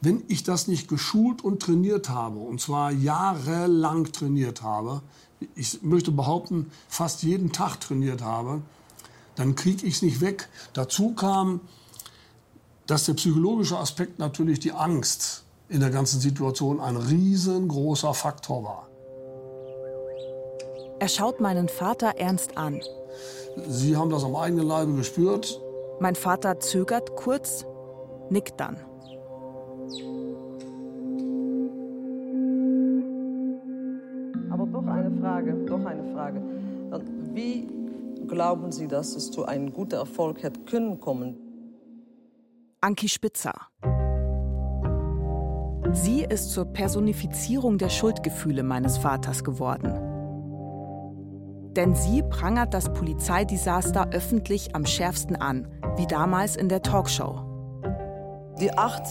Wenn ich das nicht geschult und trainiert habe, und zwar jahrelang trainiert habe, ich möchte behaupten, fast jeden Tag trainiert habe, dann kriege ich es nicht weg. Dazu kam, dass der psychologische Aspekt natürlich die Angst in der ganzen Situation ein riesengroßer Faktor war. Er schaut meinen Vater ernst an. Sie haben das am eigenen Leibe gespürt. Mein Vater zögert kurz, nickt dann. Frage. Wie glauben Sie, dass es zu einem guten Erfolg hätte können kommen? Anki Spitzer. Sie ist zur Personifizierung der Schuldgefühle meines Vaters geworden. Denn sie prangert das Polizeidesaster öffentlich am schärfsten an, wie damals in der Talkshow. Die acht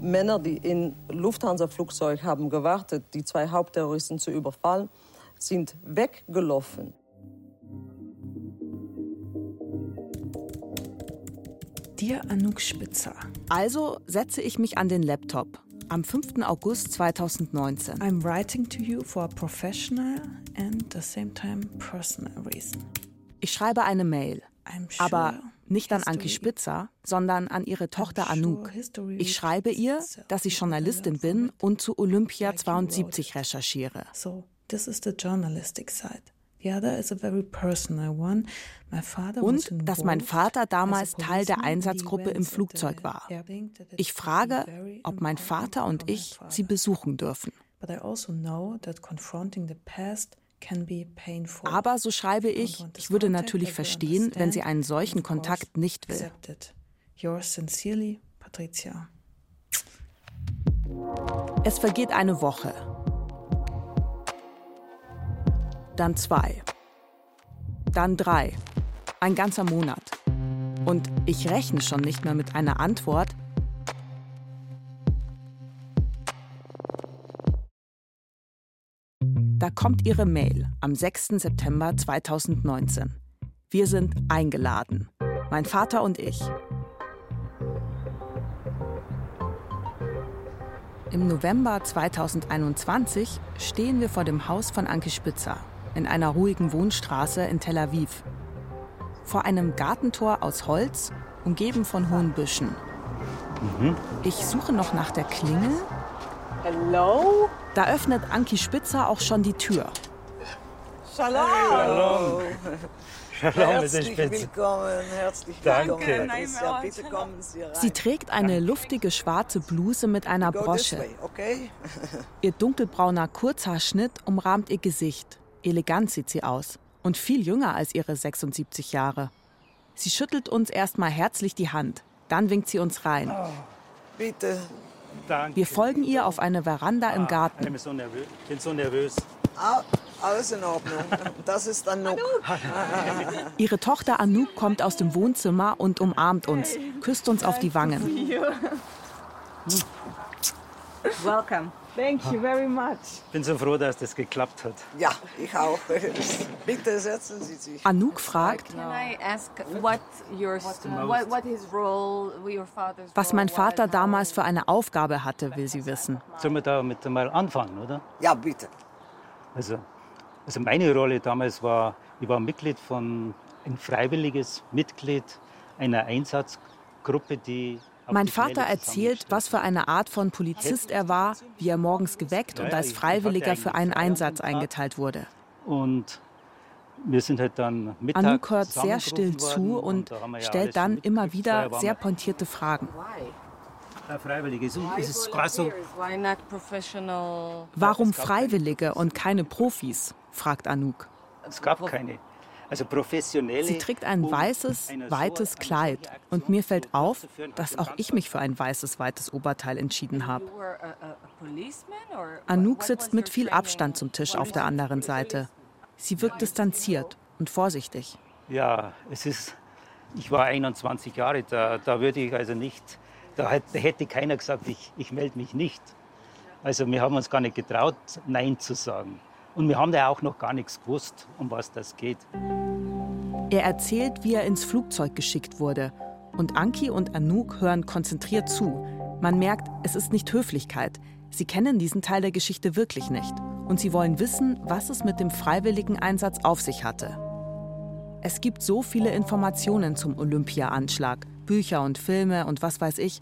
Männer, die in Lufthansa-Flugzeug haben gewartet, die zwei Hauptterroristen zu überfallen, sind weggelaufen. Dir Anouk Spitzer. Also setze ich mich an den Laptop am 5. August 2019. I'm writing to you for a professional and the same time personal reason. Ich schreibe eine Mail, sure aber nicht an Anki Spitzer, sondern an ihre Tochter Anouk. Ich schreibe ihr, dass ich Journalistin bin und zu Olympia 72 recherchiere. So, this is the journalistic side. The other is a very personal one. My father Und dass mein Vater damals Teil der Einsatzgruppe im Flugzeug war. Ich frage, ob mein Vater und ich sie besuchen dürfen. Also Aber so schreibe ich, ich würde natürlich verstehen, wenn sie einen solchen Kontakt nicht will. Es vergeht eine Woche dann zwei, dann drei, ein ganzer Monat. Und ich rechne schon nicht mehr mit einer Antwort. Da kommt ihre Mail am 6. September 2019. Wir sind eingeladen, mein Vater und ich. Im November 2021 stehen wir vor dem Haus von Anke Spitzer in einer ruhigen Wohnstraße in Tel Aviv. Vor einem Gartentor aus Holz, umgeben von hohen Büschen. Mhm. Ich suche noch nach der Klingel. Hello? Da öffnet Anki Spitzer auch schon die Tür. Shalom. Shalom. Shalom, herzlich willkommen, herzlich willkommen. Danke. Bitte kommen Sie rein. Sie trägt eine luftige schwarze Bluse mit einer Brosche. way, okay? Ihr dunkelbrauner Kurzhaarschnitt umrahmt ihr Gesicht. Elegant sieht sie aus und viel jünger als ihre 76 Jahre. Sie schüttelt uns erstmal herzlich die Hand, dann winkt sie uns rein. Oh, bitte. Danke. Wir folgen ihr auf eine Veranda im Garten. Ich bin so nervös. bin so nervös. Ah, alles in Ordnung. Das ist Anouk. Ihre Tochter Anouk kommt aus dem Wohnzimmer und umarmt uns, küsst uns auf die Wangen. Welcome. Thank you very much. Ich bin so froh, dass das geklappt hat. Ja, ich auch. Bitte setzen Sie sich. Anouk fragt, Can I ask what your what, what his role, your father's was mein Vater damals für eine Aufgabe hatte, will sie wissen. Sollen wir damit mal anfangen, oder? Ja, bitte. Also, also meine Rolle damals war, ich war Mitglied von, ein freiwilliges Mitglied einer Einsatzgruppe, die Mein Vater erzählt, was für eine Art von Polizist er war, wie er morgens geweckt und als Freiwilliger für einen Einsatz eingeteilt wurde. Und wir sind halt dann Mittag Anouk hört sehr still zu und, und ja stellt dann immer wieder sehr pointierte Fragen. Freiwillige, Warum Freiwillige und keine Profis? fragt Anouk. Es gab keine. Also professionelle. Sie trägt ein weißes, weites Kleid und mir fällt auf, dass auch ich mich für ein weißes, weites Oberteil entschieden habe. Anouk sitzt mit viel Abstand zum Tisch auf der anderen Seite. Sie wirkt distanziert und vorsichtig. Ja, es ist. Ich war 21 Jahre, da, da würde ich also nicht. Da hätte keiner gesagt, ich, ich melde mich nicht. Also wir haben uns gar nicht getraut, Nein zu sagen. Und wir haben da auch noch gar nichts gewusst, um was das geht. Er erzählt, wie er ins Flugzeug geschickt wurde. Und Anki und Anouk hören konzentriert zu. Man merkt, es ist nicht Höflichkeit. Sie kennen diesen Teil der Geschichte wirklich nicht. Und sie wollen wissen, was es mit dem freiwilligen Einsatz auf sich hatte. Es gibt so viele Informationen zum Olympia-Anschlag, Bücher und Filme und was weiß ich.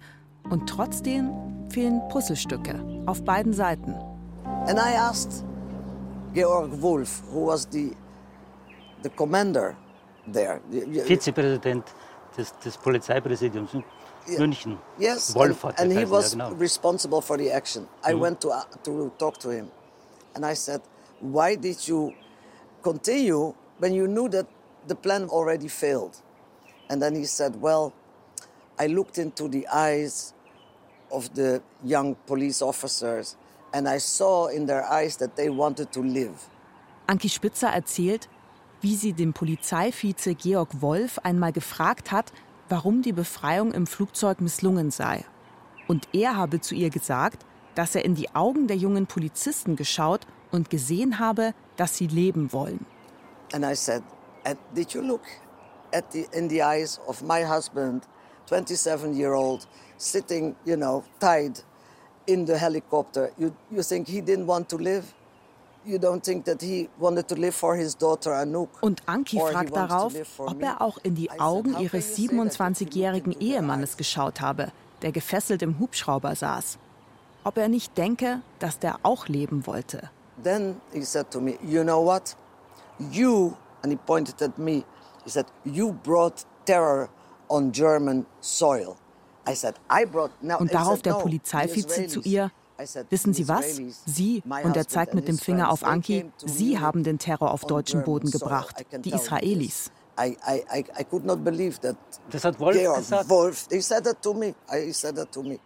Und trotzdem fehlen Puzzlestücke auf beiden Seiten. And I asked Georg Wolf, who was the, the commander there. Vizepräsident des, des Polizeipräsidiums in yeah. München. Yes, Wolf and, and he was genau. responsible for the action. I mhm. went to, uh, to talk to him and I said, why did you continue when you knew that the plan already failed? And then he said, well, I looked into the eyes of the young police officers and I saw in their eyes that they wanted to live. Anki Spitzer erzählt, wie sie den Polizeivize Georg Wolf einmal gefragt hat, warum die Befreiung im Flugzeug misslungen sei. Und er habe zu ihr gesagt, dass er in die Augen der jungen Polizisten geschaut und gesehen habe, dass sie leben wollen. And I said, did you look at the, in the eyes of my husband, 27 year old, sitting, you know, tied in the helicopter? You, you think he didn't want to live? Und Anki fragt darauf, ob er auch in die Augen ihres 27-jährigen Ehemannes geschaut habe, der gefesselt im Hubschrauber saß. Ob er nicht denke, dass der auch leben wollte. Then he said to me, you know what? You, and he pointed at me, he said, you brought terror on German soil. I said, I brought, now, Und darauf der Polizeivize zu ihr, Wissen Sie was? Sie, und er zeigt mit dem Finger auf Anki, Sie haben den Terror auf deutschen Boden gebracht, die Israelis. Das hat Wolf gesagt. Wolf, he said that to me. He said that to me.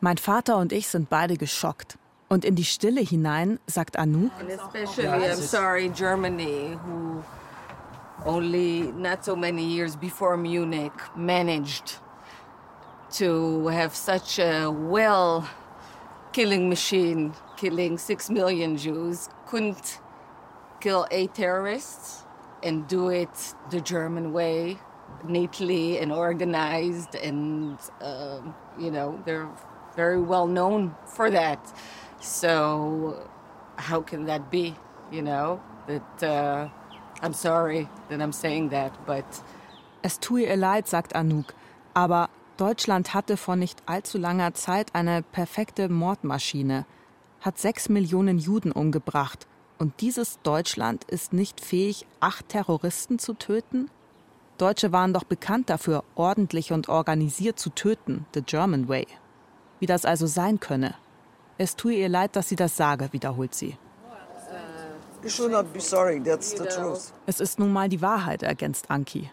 Mein Vater und ich sind beide geschockt. Und in die Stille hinein sagt Anouk, And especially, I'm sorry, Germany, who only not so many years before Munich managed to have such a well killing machine, killing six million Jews, couldn't kill eight terrorists and do it the German way, neatly and organized. And, um, you know, they're very well known for that. So, how can that be? You know, that uh, I'm sorry that I'm saying that, but. Es tue ihr leid, sagt Anouk, aber Deutschland hatte vor nicht allzu langer Zeit eine perfekte Mordmaschine, hat sechs Millionen Juden umgebracht. Und dieses Deutschland ist nicht fähig, acht Terroristen zu töten? Deutsche waren doch bekannt dafür, ordentlich und organisiert zu töten, the German way. Wie das also sein könne. Es tue ihr leid, dass sie das sage, wiederholt sie. Es ist nun mal die Wahrheit, ergänzt Anki.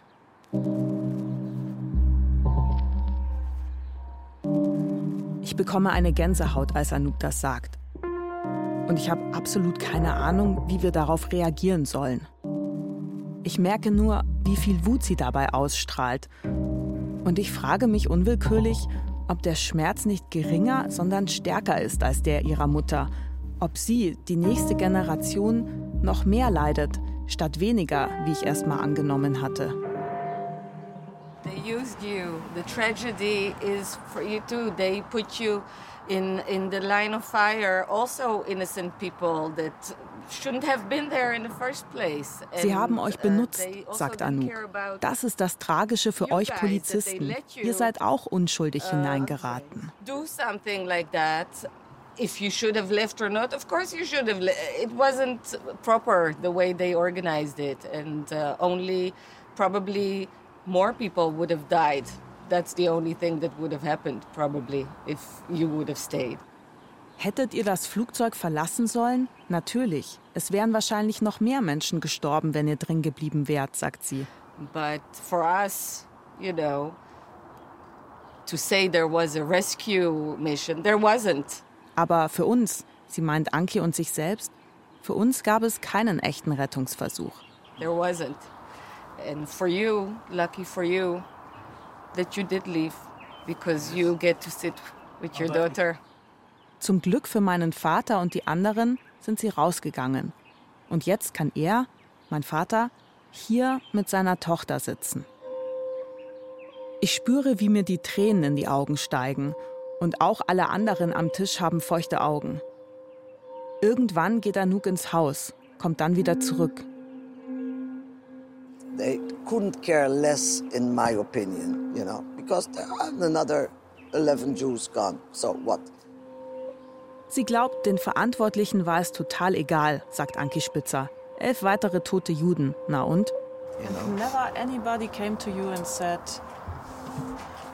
Ich bekomme eine Gänsehaut, als Anouk das sagt. Und ich habe absolut keine Ahnung, wie wir darauf reagieren sollen. Ich merke nur, wie viel Wut sie dabei ausstrahlt. Und ich frage mich unwillkürlich, ob der Schmerz nicht geringer, sondern stärker ist als der ihrer Mutter. Ob sie, die nächste Generation, noch mehr leidet, statt weniger, wie ich erst mal angenommen hatte. Used you. The tragedy is for you too. They put you in in the line of fire. Also innocent people that. Sie haben euch uh, benutzt, also sagt Anouk. Das ist das Tragische für euch Polizisten. Ihr seid auch unschuldig uh, hineingeraten. if you should have left or not of course you should have it wasn't proper the way they organized it and uh, only probably more people would have died that's the only thing that would have happened probably if you would have stayed Hättet ihr das Flugzeug verlassen sollen? Natürlich. Es wären wahrscheinlich noch mehr Menschen gestorben, wenn ihr drin geblieben wärt, sagt sie. but for us you know to say there was a rescue mission there wasn't Aber für uns, sie meint Anki und sich selbst, für uns gab es keinen echten Rettungsversuch. There wasn't. And for you, lucky for you, that you did leave because you get to sit with your daughter. Zum Glück für meinen Vater und die anderen sind sie rausgegangen. Und jetzt kann er, mein Vater, hier mit seiner Tochter sitzen. Ich spüre, wie mir die Tränen in die Augen steigen. Und auch alle anderen am Tisch haben feuchte Augen. Irgendwann geht Anouk ins Haus, kommt dann wieder zurück. They couldn't care less, in my opinion, you know, because there are another 11 Jews gone. So what? Sie glaubt, den Verantwortlichen war es total egal, sagt Anki Spitzer. Elf weitere tote Juden. Na und? Never anybody came to you and said,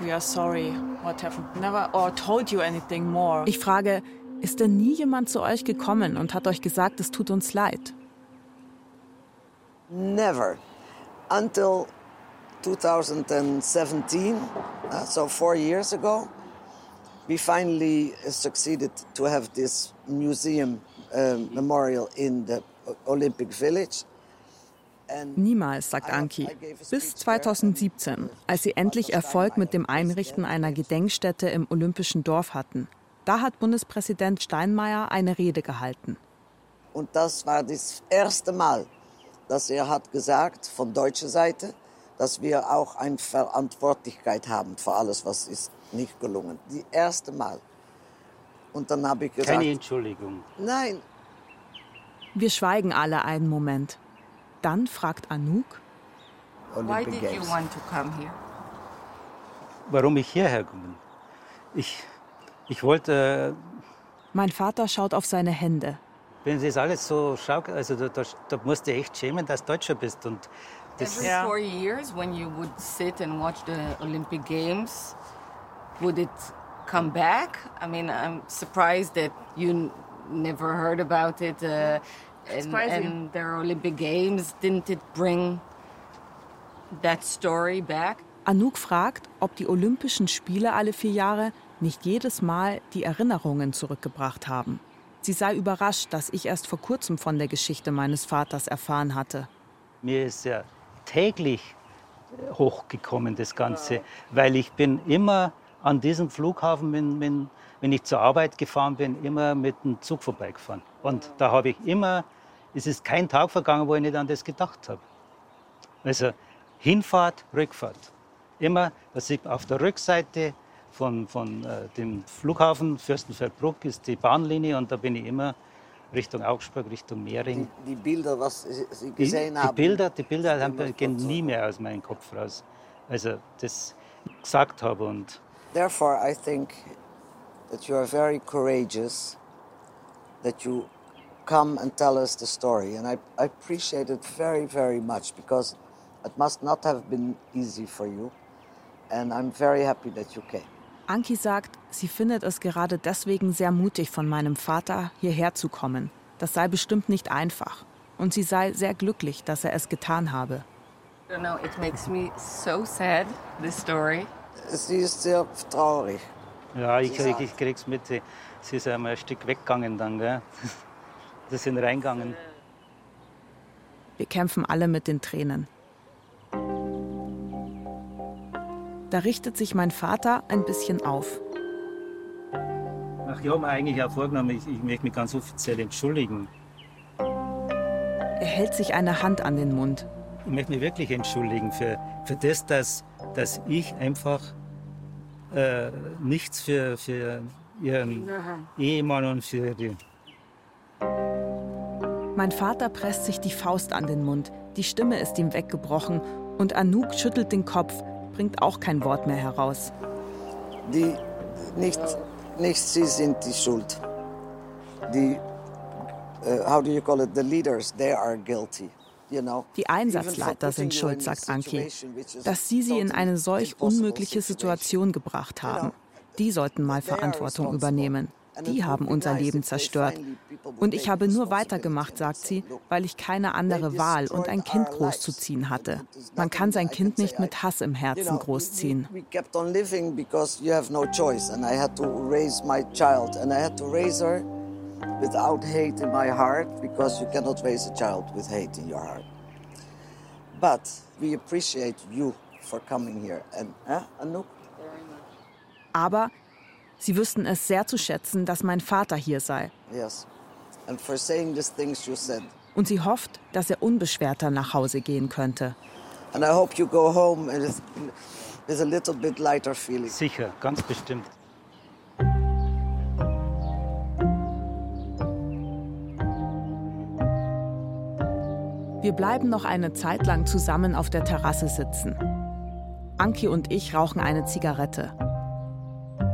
"We are sorry. What happened?" Never or told you anything more. Ich frage, ist denn nie jemand zu euch gekommen und hat euch gesagt, es tut uns leid? Never. Until 2017, uh, so four years ago, we finally uh, succeeded to have this museum uh, memorial in the Olympic Village. Niemals, sagt Anki. Bis 2017, als sie endlich Erfolg mit dem Einrichten einer Gedenkstätte im Olympischen Dorf hatten. Da hat Bundespräsident Steinmeier eine Rede gehalten. Und das war das erste Mal, dass er hat gesagt von deutscher Seite, dass wir auch eine Verantwortlichkeit haben für alles, was ist nicht gelungen. Die erste Mal. Und dann habe ich gesagt, Keine Entschuldigung. nein, Wir schweigen alle einen Moment. Dann fragt Anouk, Why did you want to come here? Warum ich hierher komme? Ich, ich wollte, mein Vater schaut auf seine Hände. Wenn sie das alles so schaut, also da, da, da musst du echt schämen, dass du Deutscher bist. Und das, Every four years, when you would sit and watch the Olympic Games, would it come back? I mean, I'm surprised that you n- never heard about it. Uh, It's and, and their Olympic Games, didn't it bring that story back? Anouk fragt, ob die Olympischen Spiele alle vier Jahre nicht jedes Mal die Erinnerungen zurückgebracht haben. Sie sei überrascht, dass ich erst vor kurzem von der Geschichte meines Vaters erfahren hatte. mir ist ja täglich hochgekommen, das Ganze, weil ich bin immer an diesem Flughafen, wenn, wenn, wenn ich zur Arbeit gefahren bin, immer mit dem Zug vorbeigefahren. Und da habe ich immer, es ist kein Tag vergangen, wo ich nicht an das gedacht habe. Also Hinfahrt, Rückfahrt. Immer, dass ich auf der Rückseite von, von äh, dem Flughafen Fürstenfeldbruck ist die Bahnlinie und da bin ich immer Richtung Augsburg, Richtung Mehring. die Bilder, was Sie Die, gesehen die haben. Bilder, die Bilder haben, gehen nie mehr aus meinem Kopf raus. Also das gesagt habe und Therefore, I think that you are very courageous, that you come and tell us the story. And I, I appreciate it very, very much because it must not have been easy for you. And I'm very happy that you came. Anki sagt, sie findet es gerade deswegen sehr mutig von meinem Vater, hierher zu kommen. Das sei bestimmt nicht einfach. Und sie sei sehr glücklich, dass er es getan habe. I don't know, it makes me so sad, this story. Sie ist sehr traurig. ja, ich, ich, ich krieg's mit. Sie, sie ist einmal ein Stück weggegangen dann, gell? Sie sind reingegangen. Wir kämpfen alle mit den Tränen. Da richtet sich mein Vater ein bisschen auf. Ach, ich habe mir eigentlich auch vorgenommen, ich, ich möchte mich ganz offiziell entschuldigen. Er hält sich eine Hand an den Mund. Ich möchte mich wirklich entschuldigen für, für das, dass dass ich einfach äh, nichts für, für ihren Ehemann und für die. Mein Vater presst sich die Faust an den Mund, die Stimme ist ihm weggebrochen und Anouk schüttelt den Kopf, bringt auch kein Wort mehr heraus. Die, nicht, nicht sie sind die Schuld. Die, uh, how do you call it, the leaders, they are guilty. Die Einsatzleiter sind schuld, sagt Anki, dass sie sie in eine solch unmögliche Situation gebracht haben. Die sollten mal Verantwortung übernehmen. Die haben unser Leben zerstört. Und ich habe nur weitergemacht, sagt sie, weil ich keine andere Wahl und ein Kind großzuziehen hatte. Man kann sein Kind nicht mit Hass im Herzen großziehen. without hate in my heart because you cannot raise a child with hate in your heart. But we appreciate you for coming here. And, eh, Anouk? Aber sie wüssten es sehr zu schätzen, dass mein Vater hier sei. Yes. And for saying these things you said. Und sie hofft, dass er unbeschwerter nach Hause gehen könnte. And I hope you go home with a little bit lighter feeling. Sicher, ganz bestimmt. Wir bleiben noch eine Zeit lang zusammen auf der Terrasse sitzen. Anki und ich rauchen eine Zigarette.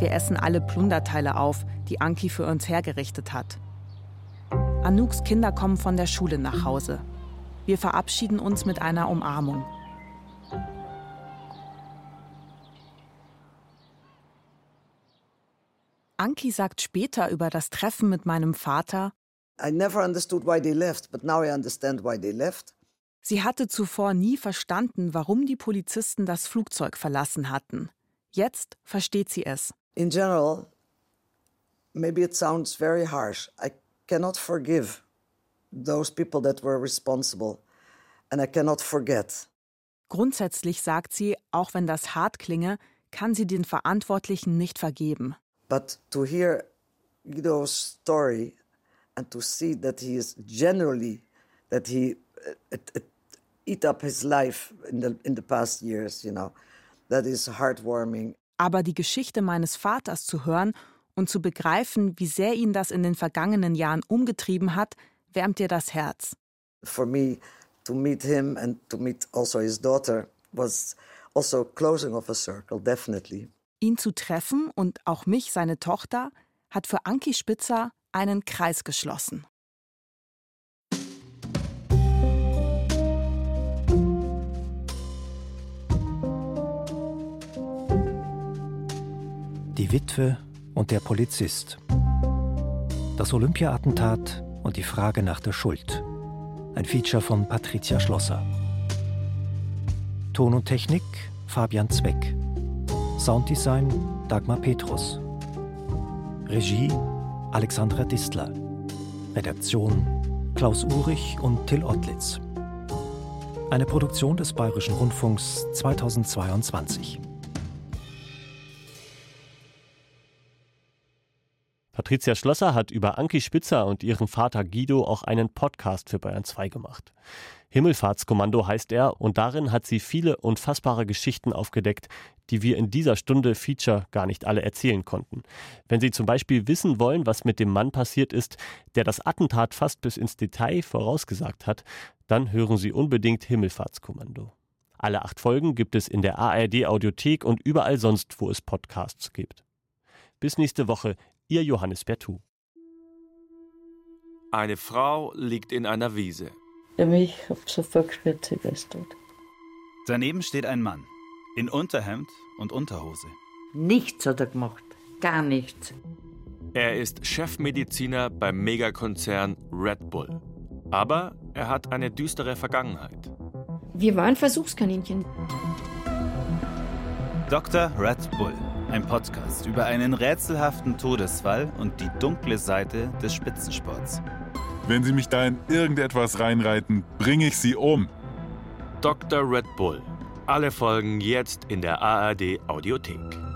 Wir essen alle Plunderteile auf, die Anki für uns hergerichtet hat. Anouks Kinder kommen von der Schule nach Hause. Wir verabschieden uns mit einer Umarmung. Anki sagt später über das Treffen mit meinem Vater, left. Sie hatte zuvor nie verstanden, warum die Polizisten das Flugzeug verlassen hatten. Jetzt versteht sie es. In general, maybe it sounds very harsh. I cannot forgive those people that were responsible and I cannot forget. Grundsätzlich sagt sie, auch wenn das hart klinge, kann sie den Verantwortlichen nicht vergeben. But to hear Guido's story and to see that he is generally that he uh, uh, eat up his life in the in the past years, you know, that is heartwarming. Aber die Geschichte meines Vaters zu hören und zu begreifen, wie sehr ihn das in den vergangenen Jahren umgetrieben hat, wärmt dir das Herz. For me to meet him and to meet also his daughter was also closing of a circle, definitely. Ihn zu treffen und auch mich, seine Tochter, hat für Anki Spitzer einen Kreis geschlossen. Die Witwe und der Polizist. Das Olympia-Attentat und die Frage nach der Schuld. Ein Feature von Patricia Schlosser. Ton und Technik Fabian Zweck. Sounddesign Dagmar Petrus. Regie Alexandra Distler. Redaktion Klaus Urich und Till Ottlitz. Eine Produktion des Bayerischen Rundfunks 2022. Patricia Schlosser hat über Anki Spitzer und ihren Vater Guido auch einen Podcast für Bayern 2 gemacht. Himmelfahrtskommando heißt er und darin hat sie viele unfassbare Geschichten aufgedeckt, die wir in dieser Stunde Feature gar nicht alle erzählen konnten. Wenn Sie zum Beispiel wissen wollen, was mit dem Mann passiert ist, der das Attentat fast bis ins Detail vorausgesagt hat, dann hören Sie unbedingt Himmelfahrtskommando. Alle acht Folgen gibt es in der ARD Audiothek und überall sonst, wo es Podcasts gibt. Bis nächste Woche, Ihr Johannes Bertou. Eine Frau liegt in einer Wiese. Ja, mich hab sofort gespürt, sie ist tot. Daneben steht ein Mann. In Unterhemd und Unterhose. Nichts hat er gemacht. Gar nichts. Er ist Chefmediziner beim Megakonzern Red Bull. Aber er hat eine düstere Vergangenheit. Wir waren Versuchskaninchen. Dr. Red Bull, ein Podcast über einen rätselhaften Todesfall und die dunkle Seite des Spitzensports. Wenn Sie mich da in irgendetwas reinreiten, bringe ich Sie um. Dr. Red Bull. Alle Folgen jetzt in der ARD Audiothek.